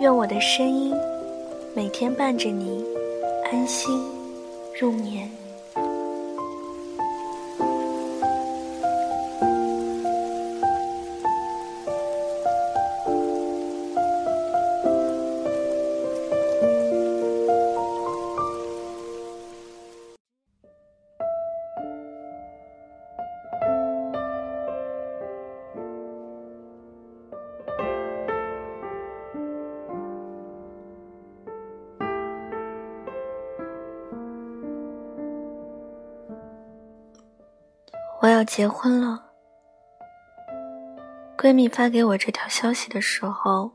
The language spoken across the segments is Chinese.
愿我的声音每天伴着你安心入眠。我要结婚了。闺蜜发给我这条消息的时候，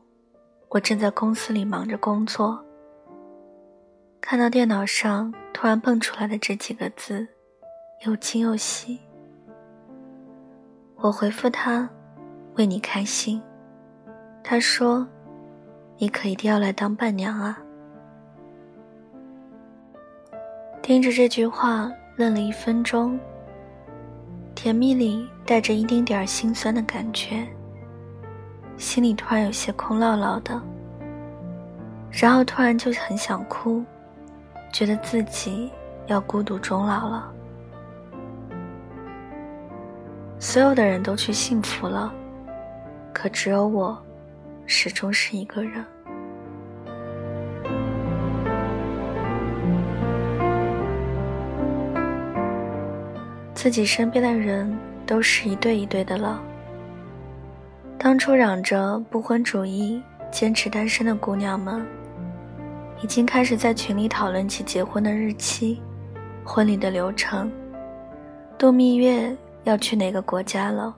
我正在公司里忙着工作。看到电脑上突然蹦出来的这几个字，又惊又喜。我回复她：“为你开心。”她说：“你可一定要来当伴娘啊！”听着这句话，愣了一分钟。甜蜜里带着一丁点儿心酸的感觉，心里突然有些空落落的，然后突然就很想哭，觉得自己要孤独终老了。所有的人都去幸福了，可只有我，始终是一个人。自己身边的人都是一对一对的了。当初嚷着不婚主义、坚持单身的姑娘们，已经开始在群里讨论起结婚的日期、婚礼的流程、度蜜月要去哪个国家了。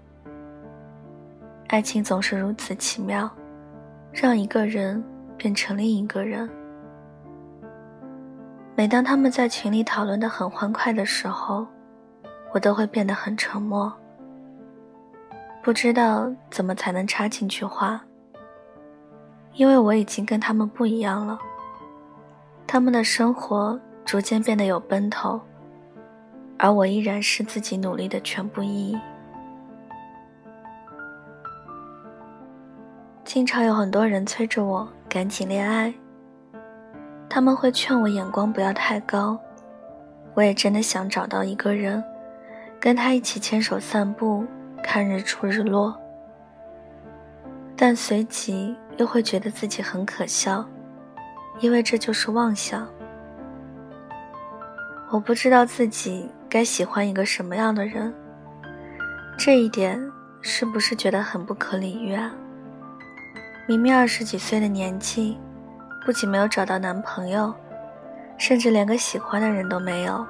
爱情总是如此奇妙，让一个人变成另一个人。每当他们在群里讨论的很欢快的时候，我都会变得很沉默，不知道怎么才能插进去话，因为我已经跟他们不一样了。他们的生活逐渐变得有奔头，而我依然是自己努力的全部意义。经常有很多人催着我赶紧恋爱，他们会劝我眼光不要太高，我也真的想找到一个人。跟他一起牵手散步，看日出日落，但随即又会觉得自己很可笑，因为这就是妄想。我不知道自己该喜欢一个什么样的人，这一点是不是觉得很不可理喻啊？明明二十几岁的年纪，不仅没有找到男朋友，甚至连个喜欢的人都没有。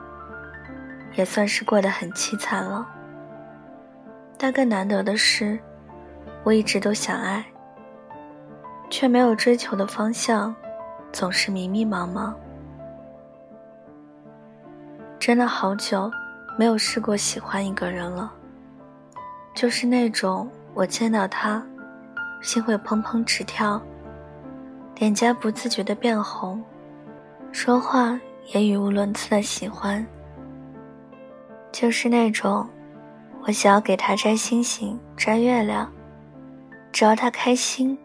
也算是过得很凄惨了。但更难得的是，我一直都想爱，却没有追求的方向，总是迷迷茫茫。真的好久没有试过喜欢一个人了，就是那种我见到他，心会砰砰直跳，脸颊不自觉的变红，说话也语无伦次的喜欢。就是那种，我想要给他摘星星、摘月亮，只要他开心，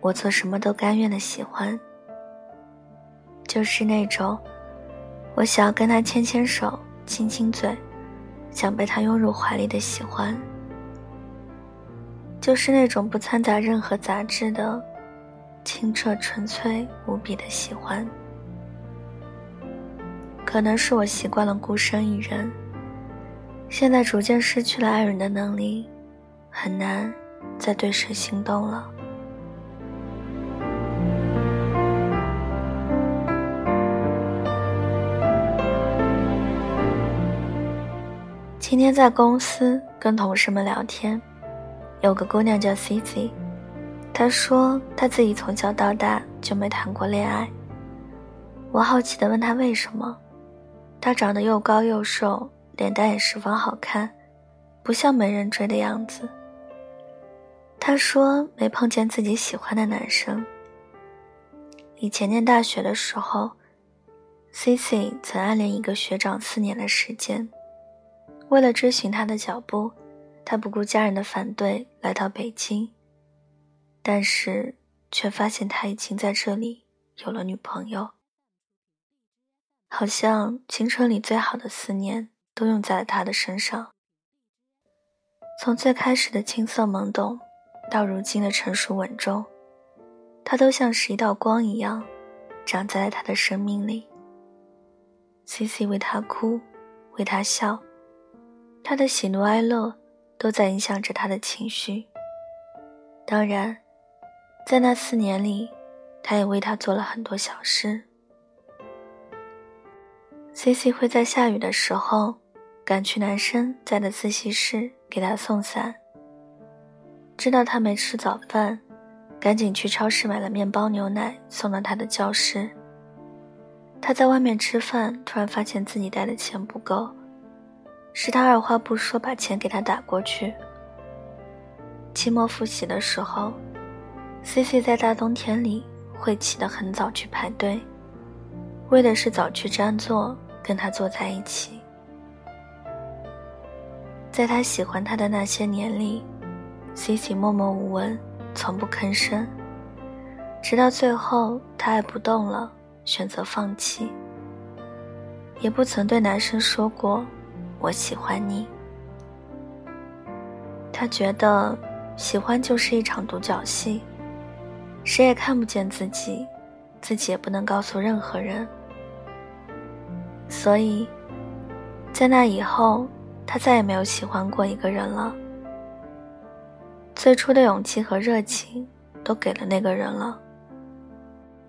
我做什么都甘愿的喜欢。就是那种，我想要跟他牵牵手、亲亲嘴，想被他拥入怀里的喜欢。就是那种不掺杂任何杂质的，清澈纯粹无比的喜欢。可能是我习惯了孤身一人。现在逐渐失去了爱人的能力，很难再对谁心动了。今天在公司跟同事们聊天，有个姑娘叫 Cici，他说她自己从小到大就没谈过恋爱。我好奇地问她为什么。她长得又高又瘦，脸蛋也十分好看，不像没人追的样子。他说没碰见自己喜欢的男生。以前念大学的时候，Cici 曾暗恋一个学长四年的时间。为了追寻他的脚步，他不顾家人的反对来到北京。但是却发现他已经在这里有了女朋友。好像青春里最好的四年都用在了他的身上。从最开始的青涩懵懂，到如今的成熟稳重，他都像是一道光一样，长在了他的生命里。C C 为他哭，为他笑，他的喜怒哀乐都在影响着他的情绪。当然，在那四年里，他也为他做了很多小事。C C 会在下雨的时候赶去男生在的自习室给他送伞。知道他没吃早饭，赶紧去超市买了面包、牛奶送到他的教室。他在外面吃饭，突然发现自己带的钱不够，是他二话不说把钱给他打过去。期末复习的时候，C C 在大冬天里会起得很早去排队，为的是早去占座。跟他坐在一起，在他喜欢他的那些年里，C C 默默无闻，从不吭声，直到最后他爱不动了，选择放弃，也不曾对男生说过“我喜欢你”。他觉得喜欢就是一场独角戏，谁也看不见自己，自己也不能告诉任何人。所以，在那以后，他再也没有喜欢过一个人了。最初的勇气和热情都给了那个人了。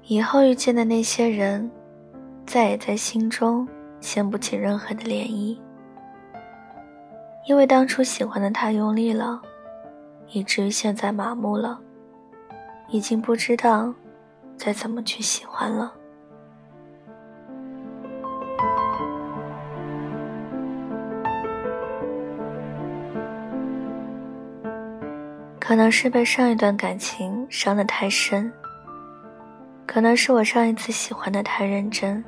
以后遇见的那些人，再也在心中掀不起任何的涟漪，因为当初喜欢的太用力了，以至于现在麻木了，已经不知道再怎么去喜欢了。可能是被上一段感情伤得太深，可能是我上一次喜欢的太认真，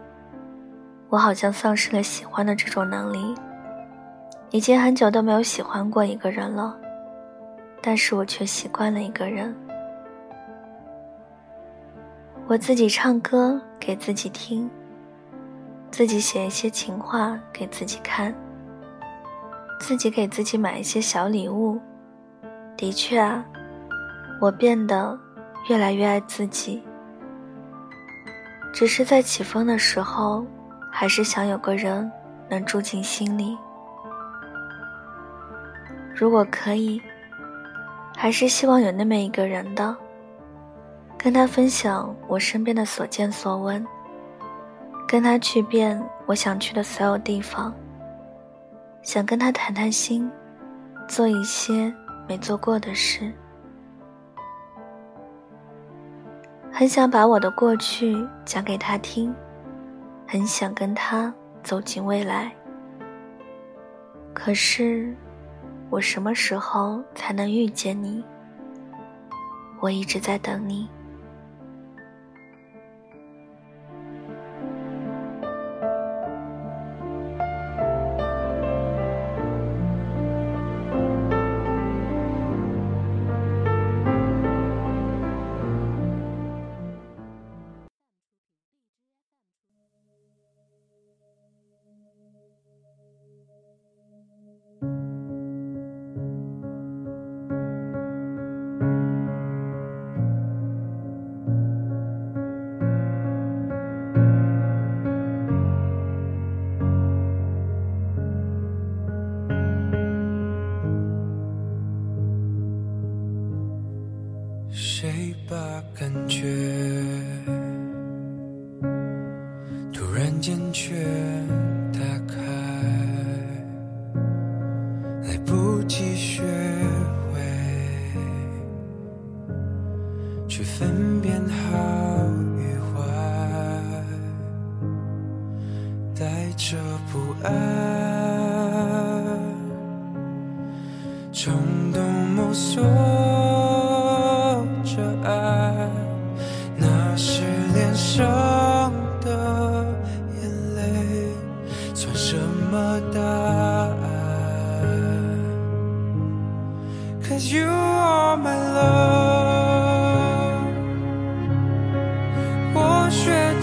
我好像丧失了喜欢的这种能力。已经很久都没有喜欢过一个人了，但是我却习惯了一个人。我自己唱歌给自己听，自己写一些情话给自己看，自己给自己买一些小礼物。的确啊，我变得越来越爱自己。只是在起风的时候，还是想有个人能住进心里。如果可以，还是希望有那么一个人的，跟他分享我身边的所见所闻，跟他去遍我想去的所有地方，想跟他谈谈心，做一些。没做过的事，很想把我的过去讲给他听，很想跟他走进未来。可是，我什么时候才能遇见你？我一直在等你。谁把感觉突然间全打开？来不及学会去分辨好与坏带着不安。冲动摸索。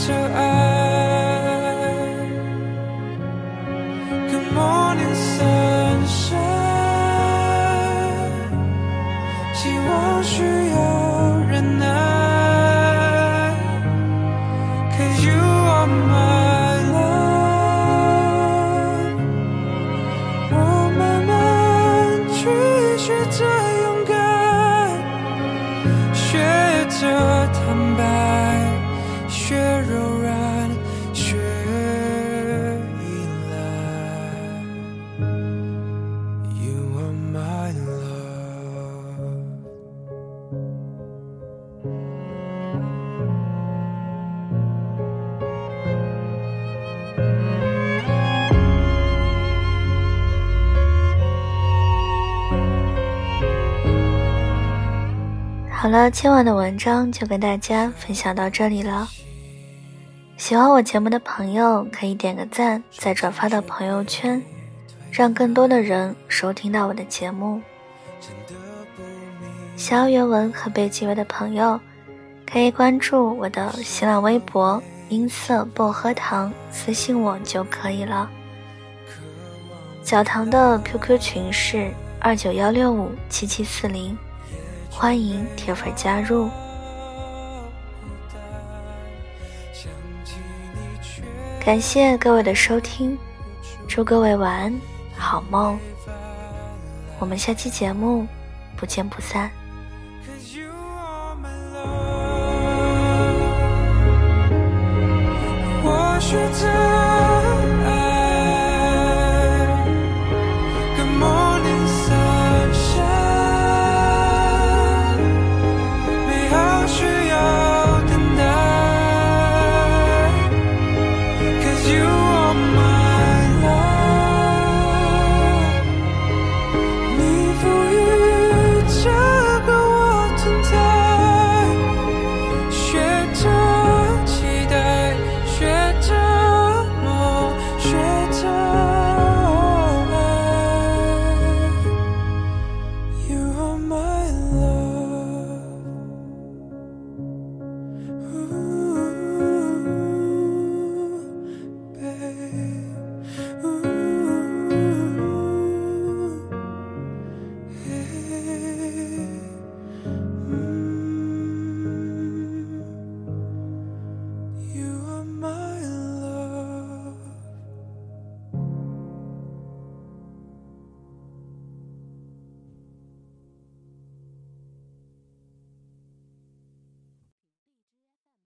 学着好了，今晚的文章就跟大家分享到这里了。喜欢我节目的朋友可以点个赞，再转发到朋友圈，让更多的人收听到我的节目。想要原文和背景乐的朋友，可以关注我的新浪微博“音色薄荷糖”，私信我就可以了。小唐的 QQ 群是二九幺六五七七四零。欢迎铁粉加入。感谢各位的收听，祝各位晚安，好梦。我们下期节目不见不散。